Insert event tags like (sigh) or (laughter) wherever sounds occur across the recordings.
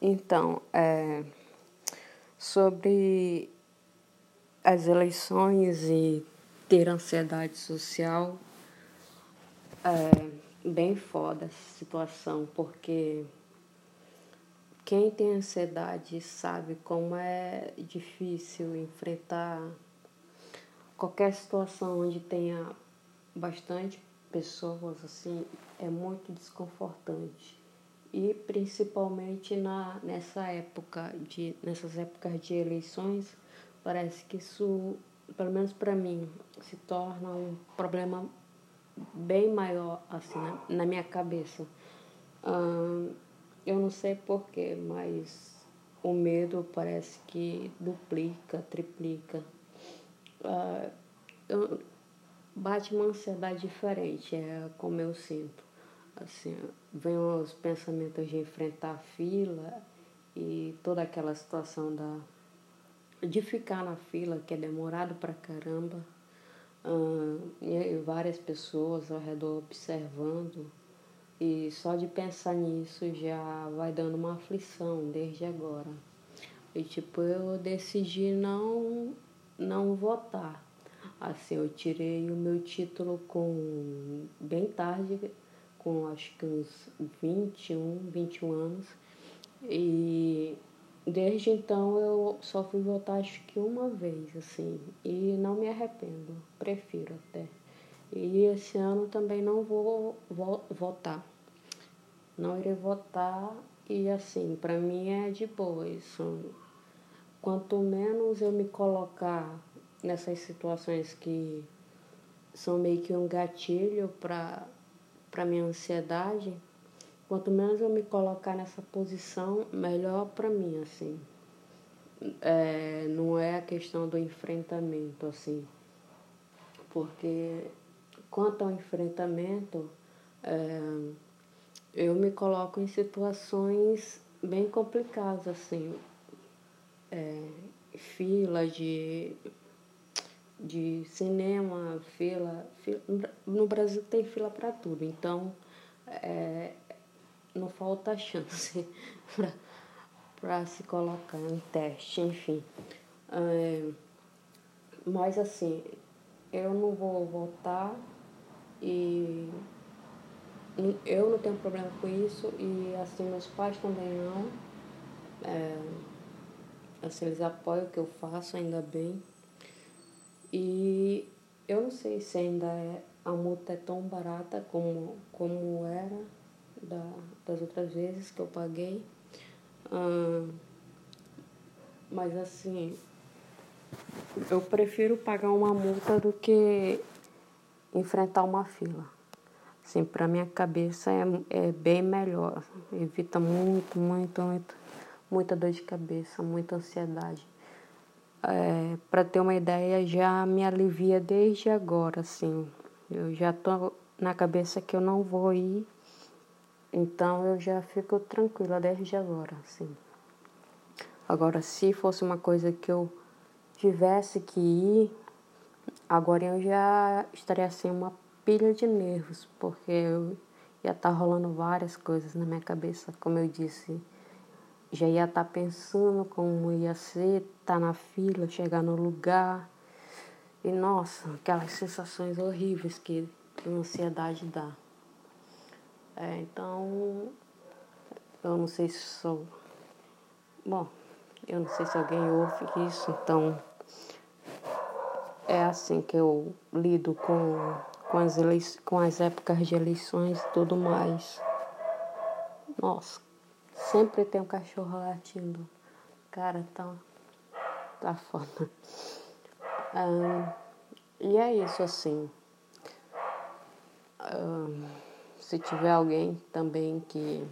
Então, é, sobre as eleições e ter ansiedade social, é bem foda essa situação, porque quem tem ansiedade sabe como é difícil enfrentar qualquer situação onde tenha bastante pessoas, assim, é muito desconfortante e principalmente na, nessa época de nessas épocas de eleições parece que isso pelo menos para mim se torna um problema bem maior assim na, na minha cabeça. Hum, eu não sei porquê mas o medo parece que duplica triplica. Uh, eu, bate uma ansiedade diferente é como eu sinto assim, vem os pensamentos de enfrentar a fila e toda aquela situação da de ficar na fila, que é demorado pra caramba, e várias pessoas ao redor observando, e só de pensar nisso já vai dando uma aflição desde agora. E tipo, eu decidi não, não votar. Assim, eu tirei o meu título com bem tarde com acho que uns 21, 21 anos. E desde então eu só fui votar acho que uma vez, assim, e não me arrependo, prefiro até. E esse ano também não vou vo votar. Não irei votar e assim, para mim é de boa isso. Quanto menos eu me colocar nessas situações que são meio que um gatilho para para minha ansiedade, quanto menos eu me colocar nessa posição, melhor para mim, assim. É, não é a questão do enfrentamento, assim. Porque quanto ao enfrentamento, é, eu me coloco em situações bem complicadas, assim. É, fila de de cinema, fila, fila. No Brasil tem fila para tudo, então é, não falta chance (laughs) para se colocar em teste, enfim. É, mas assim, eu não vou votar e eu não tenho problema com isso e assim meus pais também não. É, assim, eles apoiam o que eu faço, ainda bem. E eu não sei se ainda é, a multa é tão barata como, como era da, das outras vezes que eu paguei. mas assim, eu prefiro pagar uma multa do que enfrentar uma fila. Assim, para minha cabeça é, é bem melhor. Evita muito, muito, muito, muita dor de cabeça, muita ansiedade é, para ter uma ideia, já me alivia desde agora, assim. Eu já tô na cabeça que eu não vou ir, então eu já fico tranquila desde agora, assim. Agora, se fosse uma coisa que eu tivesse que ir, agora eu já estaria assim uma pilha de nervos, porque eu ia estar tá rolando várias coisas na minha cabeça, como eu disse já ia estar tá pensando como ia ser, tá na fila, chegar no lugar. E nossa, aquelas sensações horríveis que a ansiedade dá. É, então, eu não sei se sou. Bom, eu não sei se alguém ouve isso, então é assim que eu lido com, com, as, com as épocas de eleições e tudo mais. Nossa, Sempre tem um cachorro latindo. Cara, tá, tá foda. Ah, e é isso, assim. Ah, se tiver alguém também que,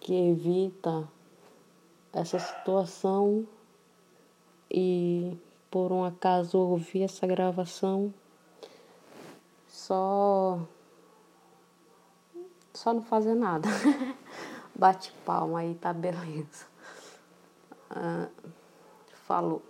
que evita essa situação e por um acaso ouvir essa gravação, só só não fazer nada. (laughs) bate palma aí, tá beleza. Ah, falou.